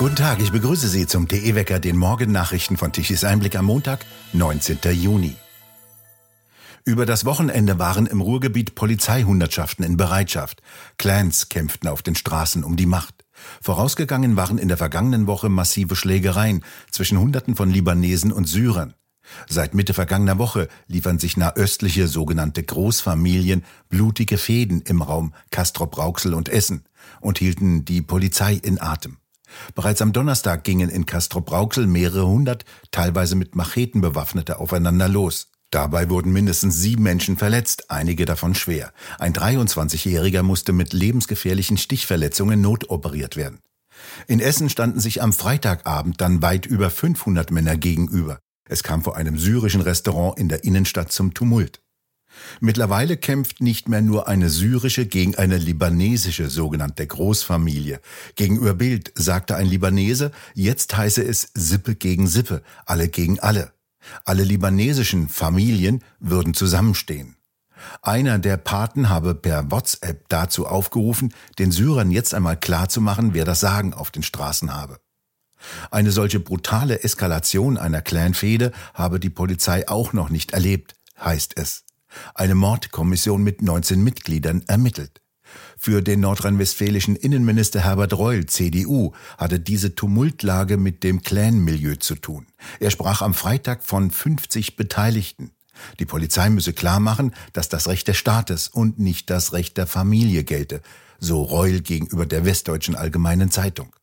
Guten Tag, ich begrüße Sie zum TE-Wecker, den Morgennachrichten von Tichys Einblick am Montag, 19. Juni. Über das Wochenende waren im Ruhrgebiet Polizeihundertschaften in Bereitschaft. Clans kämpften auf den Straßen um die Macht. Vorausgegangen waren in der vergangenen Woche massive Schlägereien zwischen Hunderten von Libanesen und Syrern. Seit Mitte vergangener Woche liefern sich nahöstliche sogenannte Großfamilien blutige Fäden im Raum Castrop-Rauxel und Essen und hielten die Polizei in Atem. Bereits am Donnerstag gingen in Castrop-Rauxel mehrere hundert, teilweise mit Macheten bewaffnete aufeinander los. Dabei wurden mindestens sieben Menschen verletzt, einige davon schwer. Ein 23-Jähriger musste mit lebensgefährlichen Stichverletzungen notoperiert werden. In Essen standen sich am Freitagabend dann weit über 500 Männer gegenüber. Es kam vor einem syrischen Restaurant in der Innenstadt zum Tumult. Mittlerweile kämpft nicht mehr nur eine syrische gegen eine libanesische sogenannte Großfamilie. Gegenüber Bild sagte ein Libanese, jetzt heiße es Sippe gegen Sippe, alle gegen alle. Alle libanesischen Familien würden zusammenstehen. Einer der Paten habe per WhatsApp dazu aufgerufen, den Syrern jetzt einmal klarzumachen, wer das Sagen auf den Straßen habe. Eine solche brutale Eskalation einer Clanfehde habe die Polizei auch noch nicht erlebt, heißt es. Eine Mordkommission mit 19 Mitgliedern ermittelt. Für den nordrhein-westfälischen Innenminister Herbert Reul, CDU, hatte diese Tumultlage mit dem Clan-Milieu zu tun. Er sprach am Freitag von 50 Beteiligten. Die Polizei müsse klarmachen, dass das Recht des Staates und nicht das Recht der Familie gelte, so Reul gegenüber der Westdeutschen Allgemeinen Zeitung.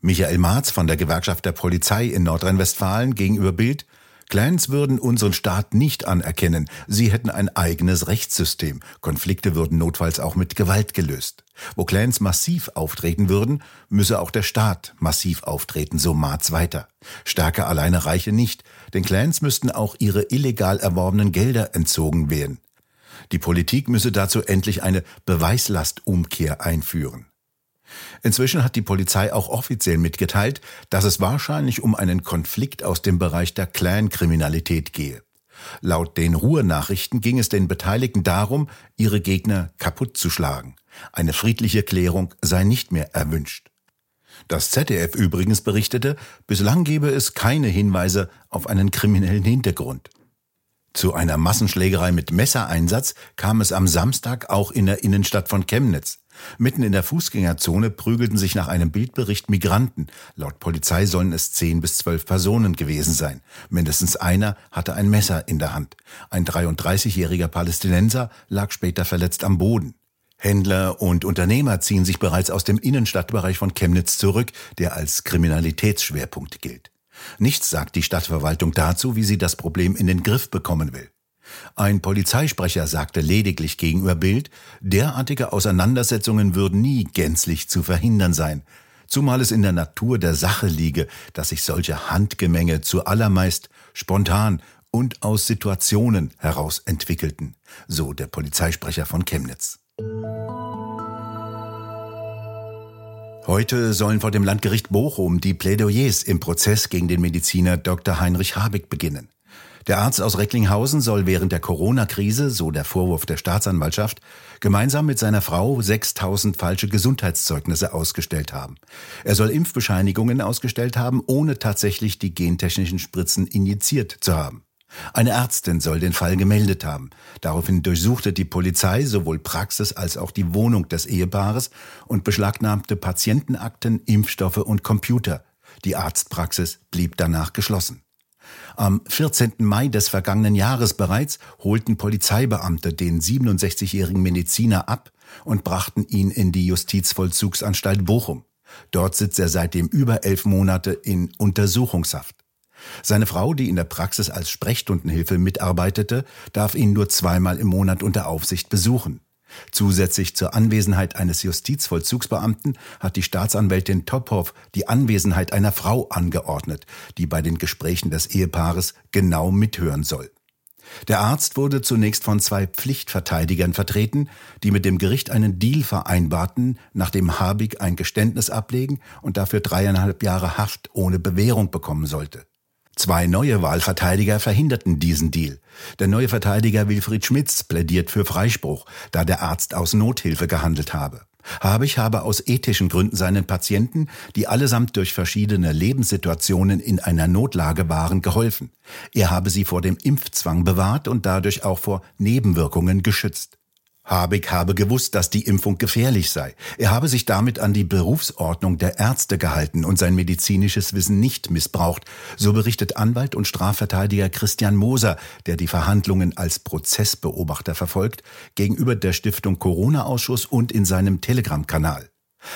Michael Marz von der Gewerkschaft der Polizei in Nordrhein-Westfalen gegenüber Bild Clans würden unseren Staat nicht anerkennen. Sie hätten ein eigenes Rechtssystem. Konflikte würden notfalls auch mit Gewalt gelöst. Wo Clans massiv auftreten würden, müsse auch der Staat massiv auftreten, so Marz weiter. Stärke alleine reiche nicht, denn Clans müssten auch ihre illegal erworbenen Gelder entzogen werden. Die Politik müsse dazu endlich eine Beweislastumkehr einführen. Inzwischen hat die Polizei auch offiziell mitgeteilt, dass es wahrscheinlich um einen Konflikt aus dem Bereich der Clan-Kriminalität gehe. Laut den Ruhrnachrichten ging es den Beteiligten darum, ihre Gegner kaputt zu schlagen. Eine friedliche Klärung sei nicht mehr erwünscht. Das ZDF übrigens berichtete, bislang gebe es keine Hinweise auf einen kriminellen Hintergrund. Zu einer Massenschlägerei mit Messereinsatz kam es am Samstag auch in der Innenstadt von Chemnitz. Mitten in der Fußgängerzone prügelten sich nach einem Bildbericht Migranten. Laut Polizei sollen es zehn bis zwölf Personen gewesen sein. Mindestens einer hatte ein Messer in der Hand. Ein 33-jähriger Palästinenser lag später verletzt am Boden. Händler und Unternehmer ziehen sich bereits aus dem Innenstadtbereich von Chemnitz zurück, der als Kriminalitätsschwerpunkt gilt. Nichts sagt die Stadtverwaltung dazu, wie sie das Problem in den Griff bekommen will. Ein Polizeisprecher sagte lediglich gegenüber Bild, derartige Auseinandersetzungen würden nie gänzlich zu verhindern sein, zumal es in der Natur der Sache liege, dass sich solche Handgemenge zu allermeist spontan und aus Situationen heraus entwickelten, so der Polizeisprecher von Chemnitz. Heute sollen vor dem Landgericht Bochum die Plädoyers im Prozess gegen den Mediziner Dr. Heinrich Habig beginnen. Der Arzt aus Recklinghausen soll während der Corona-Krise, so der Vorwurf der Staatsanwaltschaft, gemeinsam mit seiner Frau 6000 falsche Gesundheitszeugnisse ausgestellt haben. Er soll Impfbescheinigungen ausgestellt haben, ohne tatsächlich die gentechnischen Spritzen injiziert zu haben. Eine Ärztin soll den Fall gemeldet haben. Daraufhin durchsuchte die Polizei sowohl Praxis als auch die Wohnung des Ehepaares und beschlagnahmte Patientenakten, Impfstoffe und Computer. Die Arztpraxis blieb danach geschlossen. Am 14. Mai des vergangenen Jahres bereits holten Polizeibeamte den 67-jährigen Mediziner ab und brachten ihn in die Justizvollzugsanstalt Bochum. Dort sitzt er seitdem über elf Monate in Untersuchungshaft. Seine Frau, die in der Praxis als Sprechstundenhilfe mitarbeitete, darf ihn nur zweimal im Monat unter Aufsicht besuchen. Zusätzlich zur Anwesenheit eines Justizvollzugsbeamten hat die Staatsanwältin Tophoff die Anwesenheit einer Frau angeordnet, die bei den Gesprächen des Ehepaares genau mithören soll. Der Arzt wurde zunächst von zwei Pflichtverteidigern vertreten, die mit dem Gericht einen Deal vereinbarten, nachdem Habig ein Geständnis ablegen und dafür dreieinhalb Jahre Haft ohne Bewährung bekommen sollte. Zwei neue Wahlverteidiger verhinderten diesen Deal. Der neue Verteidiger Wilfried Schmitz plädiert für Freispruch, da der Arzt aus Nothilfe gehandelt habe. Habich habe aus ethischen Gründen seinen Patienten, die allesamt durch verschiedene Lebenssituationen in einer Notlage waren, geholfen. Er habe sie vor dem Impfzwang bewahrt und dadurch auch vor Nebenwirkungen geschützt. Habeck habe gewusst, dass die Impfung gefährlich sei. Er habe sich damit an die Berufsordnung der Ärzte gehalten und sein medizinisches Wissen nicht missbraucht, so berichtet Anwalt und Strafverteidiger Christian Moser, der die Verhandlungen als Prozessbeobachter verfolgt, gegenüber der Stiftung Corona-Ausschuss und in seinem Telegram-Kanal.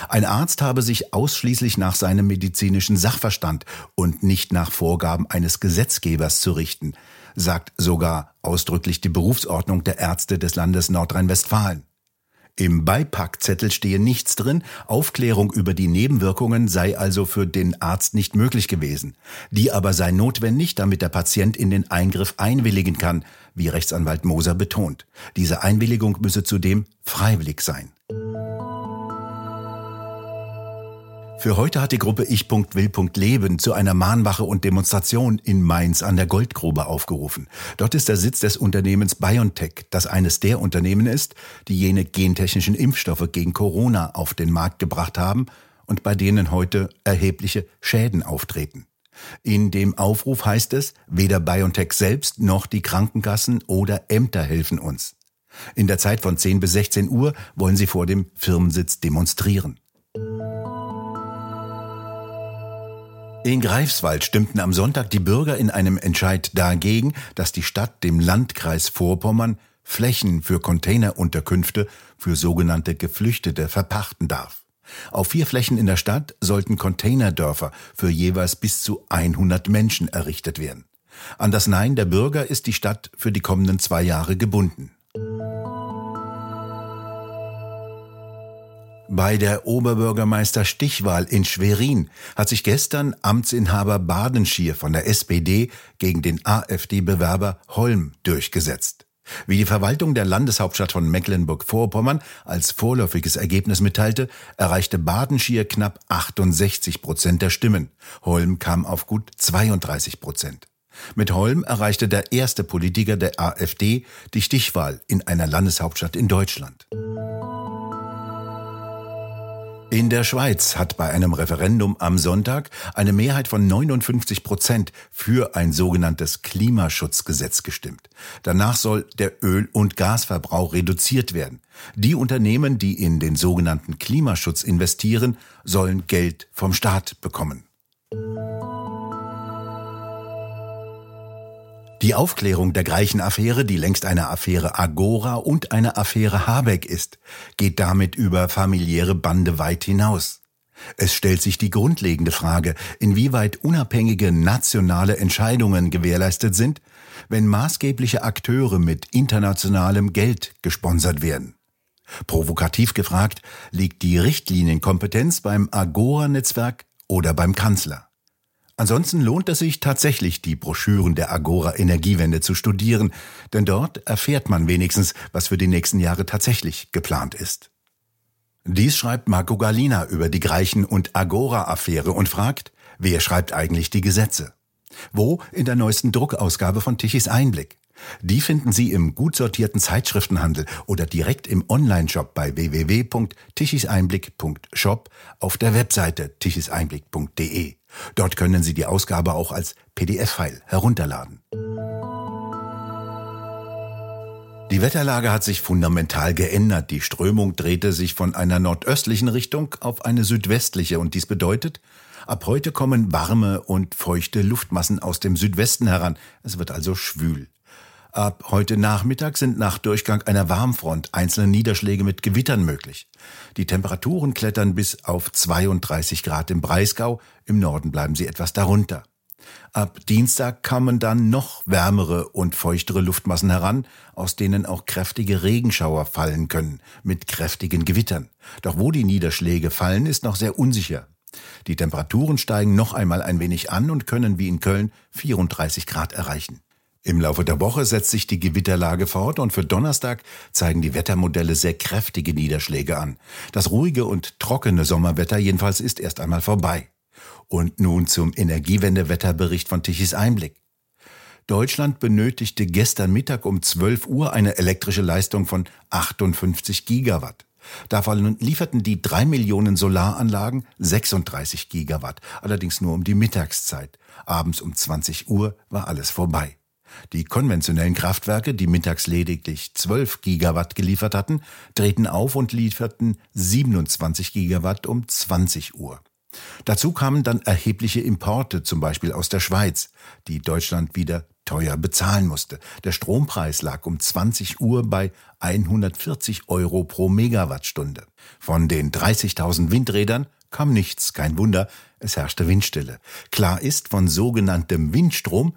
Ein Arzt habe sich ausschließlich nach seinem medizinischen Sachverstand und nicht nach Vorgaben eines Gesetzgebers zu richten, sagt sogar ausdrücklich die Berufsordnung der Ärzte des Landes Nordrhein-Westfalen. Im Beipackzettel stehe nichts drin, Aufklärung über die Nebenwirkungen sei also für den Arzt nicht möglich gewesen. Die aber sei notwendig, damit der Patient in den Eingriff einwilligen kann, wie Rechtsanwalt Moser betont. Diese Einwilligung müsse zudem freiwillig sein. Für heute hat die Gruppe Ich.Will.Leben zu einer Mahnwache und Demonstration in Mainz an der Goldgrube aufgerufen. Dort ist der Sitz des Unternehmens BioNTech, das eines der Unternehmen ist, die jene gentechnischen Impfstoffe gegen Corona auf den Markt gebracht haben und bei denen heute erhebliche Schäden auftreten. In dem Aufruf heißt es, weder BioNTech selbst noch die Krankenkassen oder Ämter helfen uns. In der Zeit von 10 bis 16 Uhr wollen sie vor dem Firmensitz demonstrieren. In Greifswald stimmten am Sonntag die Bürger in einem Entscheid dagegen, dass die Stadt dem Landkreis Vorpommern Flächen für Containerunterkünfte für sogenannte Geflüchtete verpachten darf. Auf vier Flächen in der Stadt sollten Containerdörfer für jeweils bis zu 100 Menschen errichtet werden. An das Nein der Bürger ist die Stadt für die kommenden zwei Jahre gebunden. Bei der Oberbürgermeister Stichwahl in Schwerin hat sich gestern Amtsinhaber Badenschier von der SPD gegen den AfD-Bewerber Holm durchgesetzt. Wie die Verwaltung der Landeshauptstadt von Mecklenburg-Vorpommern als vorläufiges Ergebnis mitteilte, erreichte Badenschier knapp 68 Prozent der Stimmen. Holm kam auf gut 32 Prozent. Mit Holm erreichte der erste Politiker der AfD die Stichwahl in einer Landeshauptstadt in Deutschland. In der Schweiz hat bei einem Referendum am Sonntag eine Mehrheit von 59 Prozent für ein sogenanntes Klimaschutzgesetz gestimmt. Danach soll der Öl- und Gasverbrauch reduziert werden. Die Unternehmen, die in den sogenannten Klimaschutz investieren, sollen Geld vom Staat bekommen. Die Aufklärung der Greichen-Affäre, die längst eine Affäre Agora und eine Affäre Habeck ist, geht damit über familiäre Bande weit hinaus. Es stellt sich die grundlegende Frage, inwieweit unabhängige nationale Entscheidungen gewährleistet sind, wenn maßgebliche Akteure mit internationalem Geld gesponsert werden. Provokativ gefragt, liegt die Richtlinienkompetenz beim Agora-Netzwerk oder beim Kanzler? Ansonsten lohnt es sich tatsächlich, die Broschüren der Agora Energiewende zu studieren, denn dort erfährt man wenigstens, was für die nächsten Jahre tatsächlich geplant ist. Dies schreibt Marco Galina über die Greichen- und Agora-Affäre und fragt, wer schreibt eigentlich die Gesetze? Wo? In der neuesten Druckausgabe von Tichys Einblick. Die finden Sie im gut sortierten Zeitschriftenhandel oder direkt im Onlineshop bei www.tichiseinblick.shop auf der Webseite tichiseinblick.de. Dort können Sie die Ausgabe auch als PDF-File herunterladen. Die Wetterlage hat sich fundamental geändert. Die Strömung drehte sich von einer nordöstlichen Richtung auf eine südwestliche und dies bedeutet, ab heute kommen warme und feuchte Luftmassen aus dem Südwesten heran. Es wird also schwül. Ab heute Nachmittag sind nach Durchgang einer Warmfront einzelne Niederschläge mit Gewittern möglich. Die Temperaturen klettern bis auf 32 Grad im Breisgau, im Norden bleiben sie etwas darunter. Ab Dienstag kamen dann noch wärmere und feuchtere Luftmassen heran, aus denen auch kräftige Regenschauer fallen können, mit kräftigen Gewittern. Doch wo die Niederschläge fallen, ist noch sehr unsicher. Die Temperaturen steigen noch einmal ein wenig an und können wie in Köln 34 Grad erreichen. Im Laufe der Woche setzt sich die Gewitterlage fort und für Donnerstag zeigen die Wettermodelle sehr kräftige Niederschläge an. Das ruhige und trockene Sommerwetter jedenfalls ist erst einmal vorbei. Und nun zum Energiewendewetterbericht von Tichys Einblick. Deutschland benötigte gestern Mittag um 12 Uhr eine elektrische Leistung von 58 Gigawatt. Davon lieferten die drei Millionen Solaranlagen 36 Gigawatt, allerdings nur um die Mittagszeit. Abends um 20 Uhr war alles vorbei. Die konventionellen Kraftwerke, die mittags lediglich 12 Gigawatt geliefert hatten, drehten auf und lieferten 27 Gigawatt um 20 Uhr. Dazu kamen dann erhebliche Importe, zum Beispiel aus der Schweiz, die Deutschland wieder teuer bezahlen musste. Der Strompreis lag um 20 Uhr bei 140 Euro pro Megawattstunde. Von den 30.000 Windrädern kam nichts, kein Wunder, es herrschte Windstille. Klar ist, von sogenanntem Windstrom